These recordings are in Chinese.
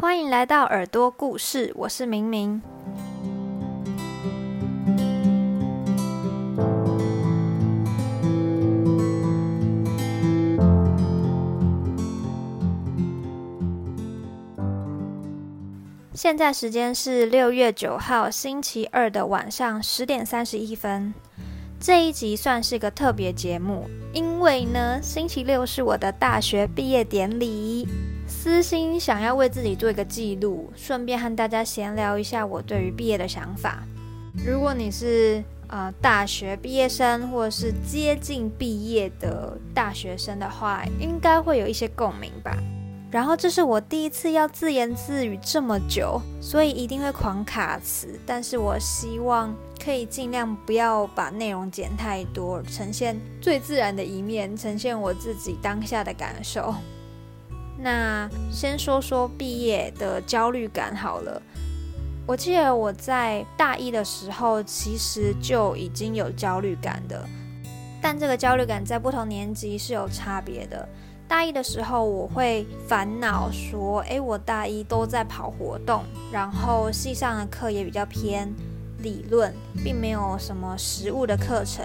欢迎来到耳朵故事，我是明明。现在时间是六月九号星期二的晚上十点三十一分。这一集算是个特别节目，因为呢，星期六是我的大学毕业典礼。私心想要为自己做一个记录，顺便和大家闲聊一下我对于毕业的想法。如果你是呃大学毕业生，或者是接近毕业的大学生的话，应该会有一些共鸣吧。然后这是我第一次要自言自语这么久，所以一定会狂卡词。但是我希望可以尽量不要把内容剪太多，呈现最自然的一面，呈现我自己当下的感受。那先说说毕业的焦虑感好了。我记得我在大一的时候，其实就已经有焦虑感的，但这个焦虑感在不同年级是有差别的。大一的时候，我会烦恼说：“诶，我大一都在跑活动，然后系上的课也比较偏理论，并没有什么实物的课程，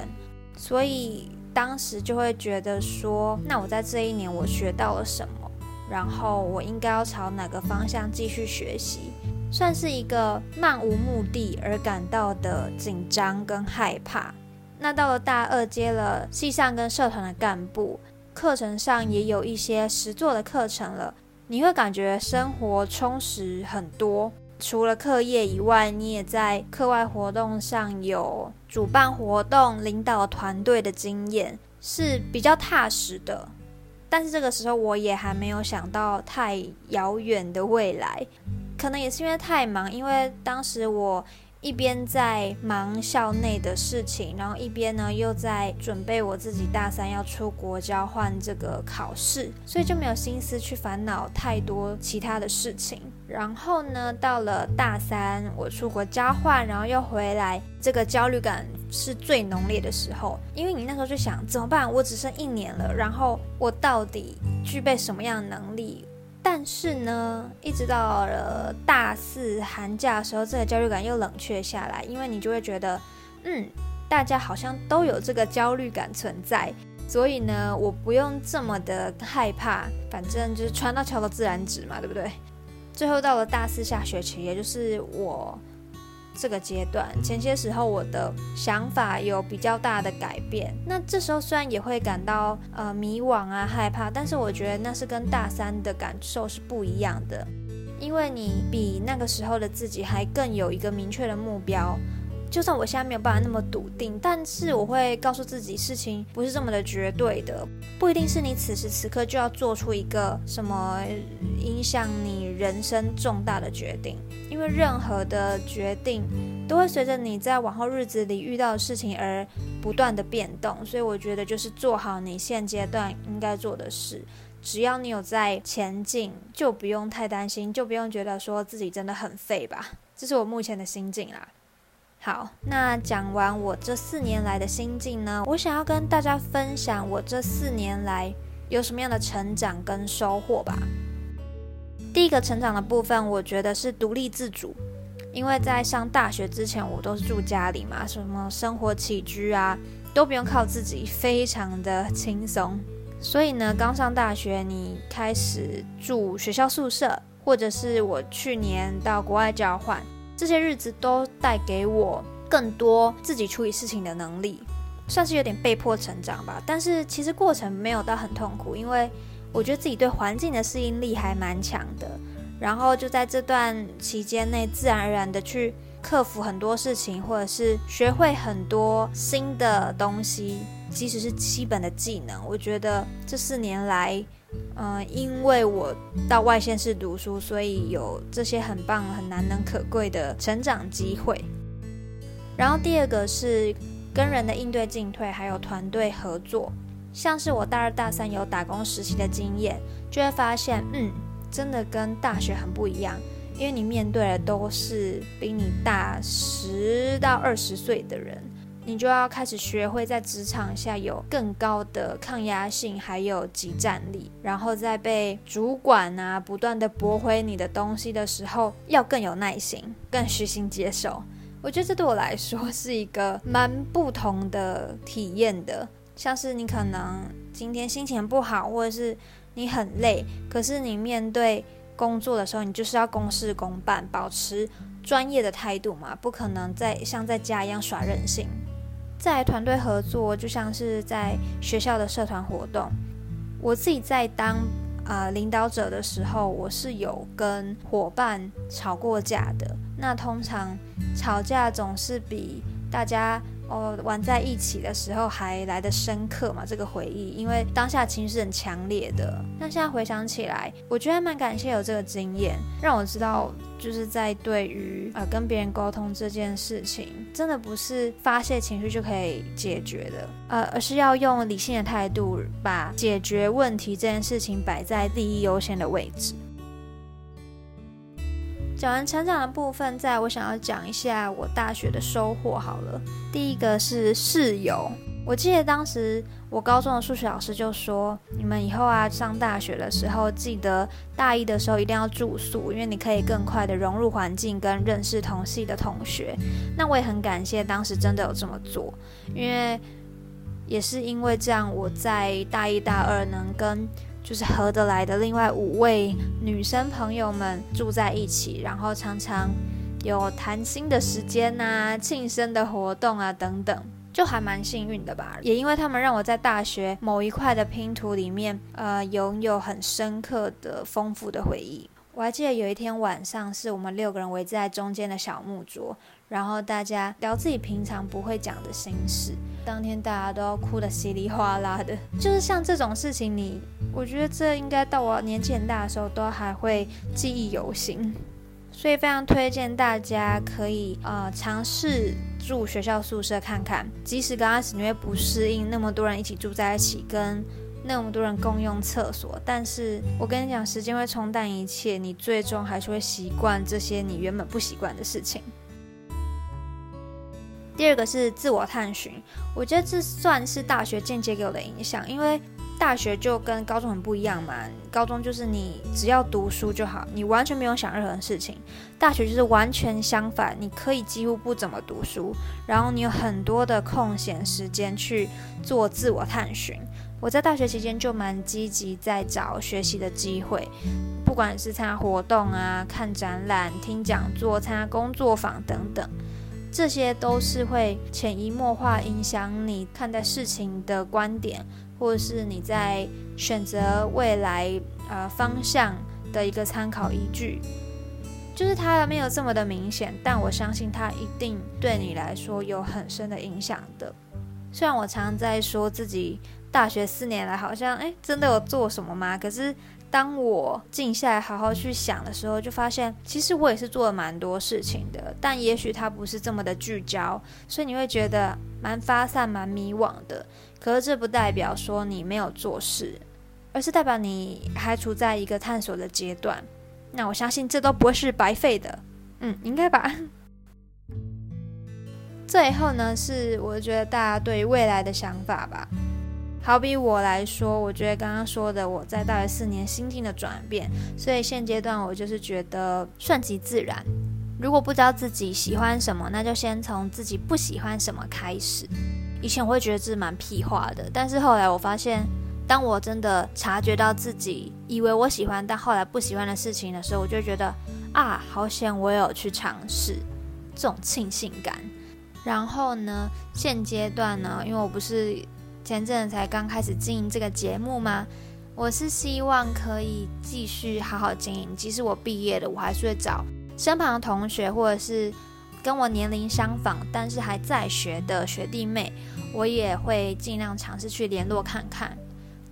所以当时就会觉得说，那我在这一年我学到了什么？然后我应该要朝哪个方向继续学习？算是一个漫无目的而感到的紧张跟害怕。那到了大二，接了系上跟社团的干部。”课程上也有一些实作的课程了，你会感觉生活充实很多。除了课业以外，你也在课外活动上有主办活动、领导团队的经验，是比较踏实的。但是这个时候，我也还没有想到太遥远的未来，可能也是因为太忙，因为当时我。一边在忙校内的事情，然后一边呢又在准备我自己大三要出国交换这个考试，所以就没有心思去烦恼太多其他的事情。然后呢，到了大三我出国交换，然后又回来，这个焦虑感是最浓烈的时候，因为你那时候就想怎么办？我只剩一年了，然后我到底具备什么样的能力？但是呢，一直到了大四寒假的时候，这个焦虑感又冷却下来，因为你就会觉得，嗯，大家好像都有这个焦虑感存在，所以呢，我不用这么的害怕，反正就是船到桥头自然直嘛，对不对？最后到了大四下学期，也就是我。这个阶段，前些时候我的想法有比较大的改变。那这时候虽然也会感到呃迷惘啊、害怕，但是我觉得那是跟大三的感受是不一样的，因为你比那个时候的自己还更有一个明确的目标。就算我现在没有办法那么笃定，但是我会告诉自己，事情不是这么的绝对的，不一定是你此时此刻就要做出一个什么影响你人生重大的决定，因为任何的决定都会随着你在往后日子里遇到的事情而不断的变动，所以我觉得就是做好你现阶段应该做的事，只要你有在前进，就不用太担心，就不用觉得说自己真的很废吧，这是我目前的心境啦。好，那讲完我这四年来的心境呢，我想要跟大家分享我这四年来有什么样的成长跟收获吧。第一个成长的部分，我觉得是独立自主，因为在上大学之前，我都是住家里嘛，什么生活起居啊都不用靠自己，非常的轻松。所以呢，刚上大学，你开始住学校宿舍，或者是我去年到国外交换。这些日子都带给我更多自己处理事情的能力，算是有点被迫成长吧。但是其实过程没有到很痛苦，因为我觉得自己对环境的适应力还蛮强的。然后就在这段期间内，自然而然的去克服很多事情，或者是学会很多新的东西，即使是基本的技能。我觉得这四年来。嗯，因为我到外县市读书，所以有这些很棒、很难能可贵的成长机会。然后第二个是跟人的应对进退，还有团队合作。像是我大二、大三有打工实习的经验，就会发现，嗯，真的跟大学很不一样。因为你面对的都是比你大十到二十岁的人，你就要开始学会在职场下有更高的抗压性，还有集战力，然后在被主管啊不断的驳回你的东西的时候，要更有耐心，更虚心接受。我觉得这对我来说是一个蛮不同的体验的，像是你可能今天心情不好，或者是你很累，可是你面对工作的时候，你就是要公事公办，保持专业的态度嘛，不可能在像在家一样耍任性。在团队合作，就像是在学校的社团活动，我自己在当呃领导者的时候，我是有跟伙伴吵过架的。那通常吵架总是比大家哦玩在一起的时候还来的深刻嘛，这个回忆，因为当下情绪是很强烈的。那现在回想起来，我觉得蛮感谢有这个经验，让我知道就是在对于呃跟别人沟通这件事情，真的不是发泄情绪就可以解决的，呃，而是要用理性的态度，把解决问题这件事情摆在利益优先的位置。讲完成长的部分，在我想要讲一下我大学的收获好了。第一个是室友，我记得当时我高中的数学老师就说，你们以后啊上大学的时候，记得大一的时候一定要住宿，因为你可以更快的融入环境跟认识同系的同学。那我也很感谢当时真的有这么做，因为也是因为这样，我在大一大二能跟。就是合得来的另外五位女生朋友们住在一起，然后常常有谈心的时间呐、庆生的活动啊等等，就还蛮幸运的吧。也因为他们让我在大学某一块的拼图里面，呃，拥有很深刻的、丰富的回忆。我还记得有一天晚上，是我们六个人围在中间的小木桌，然后大家聊自己平常不会讲的心事。当天大家都要哭得稀里哗啦的，就是像这种事情，你我觉得这应该到我年纪很大的时候都还会记忆犹新。所以非常推荐大家可以呃尝试住学校宿舍看看，即使刚开始你会不适应那么多人一起住在一起，跟。那么多人共用厕所，但是我跟你讲，时间会冲淡一切，你最终还是会习惯这些你原本不习惯的事情。第二个是自我探寻，我觉得这算是大学间接给我的影响，因为大学就跟高中很不一样嘛。高中就是你只要读书就好，你完全没有想任何事情；大学就是完全相反，你可以几乎不怎么读书，然后你有很多的空闲时间去做自我探寻。我在大学期间就蛮积极，在找学习的机会，不管是参加活动啊、看展览、听讲座、参加工作坊等等，这些都是会潜移默化影响你看待事情的观点，或者是你在选择未来呃方向的一个参考依据。就是它没有这么的明显，但我相信它一定对你来说有很深的影响的。虽然我常在说自己。大学四年来，好像哎，真的有做什么吗？可是当我静下来好好去想的时候，就发现其实我也是做了蛮多事情的，但也许它不是这么的聚焦，所以你会觉得蛮发散、蛮迷惘的。可是这不代表说你没有做事，而是代表你还处在一个探索的阶段。那我相信这都不会是白费的，嗯，应该吧。最后呢，是我觉得大家对未来的想法吧。好比我来说，我觉得刚刚说的我在大学四年心境的转变，所以现阶段我就是觉得顺其自然。如果不知道自己喜欢什么，那就先从自己不喜欢什么开始。以前我会觉得这蛮屁话的，但是后来我发现，当我真的察觉到自己以为我喜欢，但后来不喜欢的事情的时候，我就觉得啊，好险我有去尝试，这种庆幸感。然后呢，现阶段呢，因为我不是。前阵子才刚开始经营这个节目吗？我是希望可以继续好好经营，即使我毕业了，我还是会找身旁的同学，或者是跟我年龄相仿但是还在学的学弟妹，我也会尽量尝试去联络看看。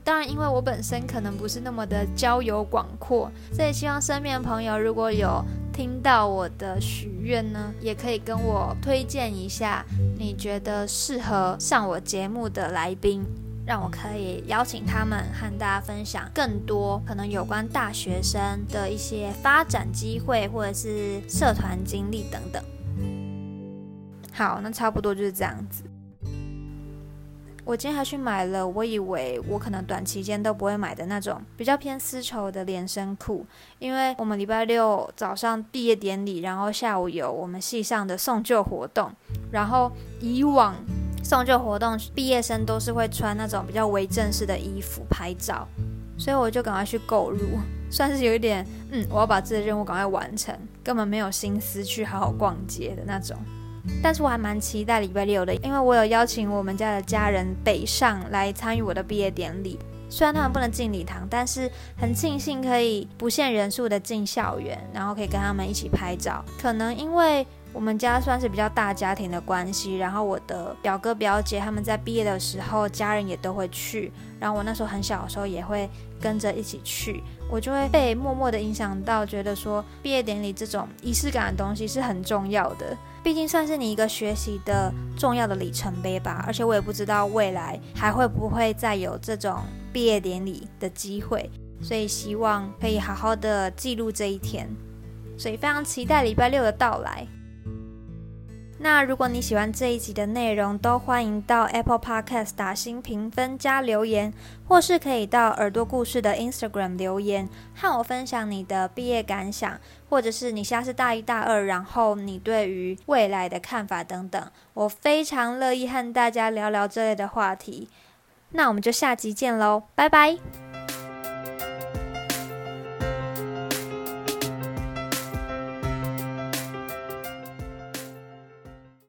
当然，因为我本身可能不是那么的交友广阔，所以希望身边的朋友如果有。听到我的许愿呢，也可以跟我推荐一下你觉得适合上我节目的来宾，让我可以邀请他们和大家分享更多可能有关大学生的一些发展机会，或者是社团经历等等。好，那差不多就是这样子。我今天还去买了，我以为我可能短期间都不会买的那种比较偏丝绸的连身裤，因为我们礼拜六早上毕业典礼，然后下午有我们系上的送旧活动，然后以往送旧活动毕业生都是会穿那种比较微正式的衣服拍照，所以我就赶快去购入，算是有一点，嗯，我要把这个任务赶快完成，根本没有心思去好好逛街的那种。但是我还蛮期待礼拜六的，因为我有邀请我们家的家人北上来参与我的毕业典礼。虽然他们不能进礼堂，但是很庆幸可以不限人数的进校园，然后可以跟他们一起拍照。可能因为我们家算是比较大家庭的关系，然后我的表哥表姐他们在毕业的时候，家人也都会去。然后我那时候很小的时候也会跟着一起去，我就会被默默的影响到，觉得说毕业典礼这种仪式感的东西是很重要的。毕竟算是你一个学习的重要的里程碑吧，而且我也不知道未来还会不会再有这种毕业典礼的机会，所以希望可以好好的记录这一天，所以非常期待礼拜六的到来。那如果你喜欢这一集的内容，都欢迎到 Apple Podcast 打新评分加留言，或是可以到耳朵故事的 Instagram 留言，和我分享你的毕业感想，或者是你现在是大一大二，然后你对于未来的看法等等，我非常乐意和大家聊聊这类的话题。那我们就下集见喽，拜拜。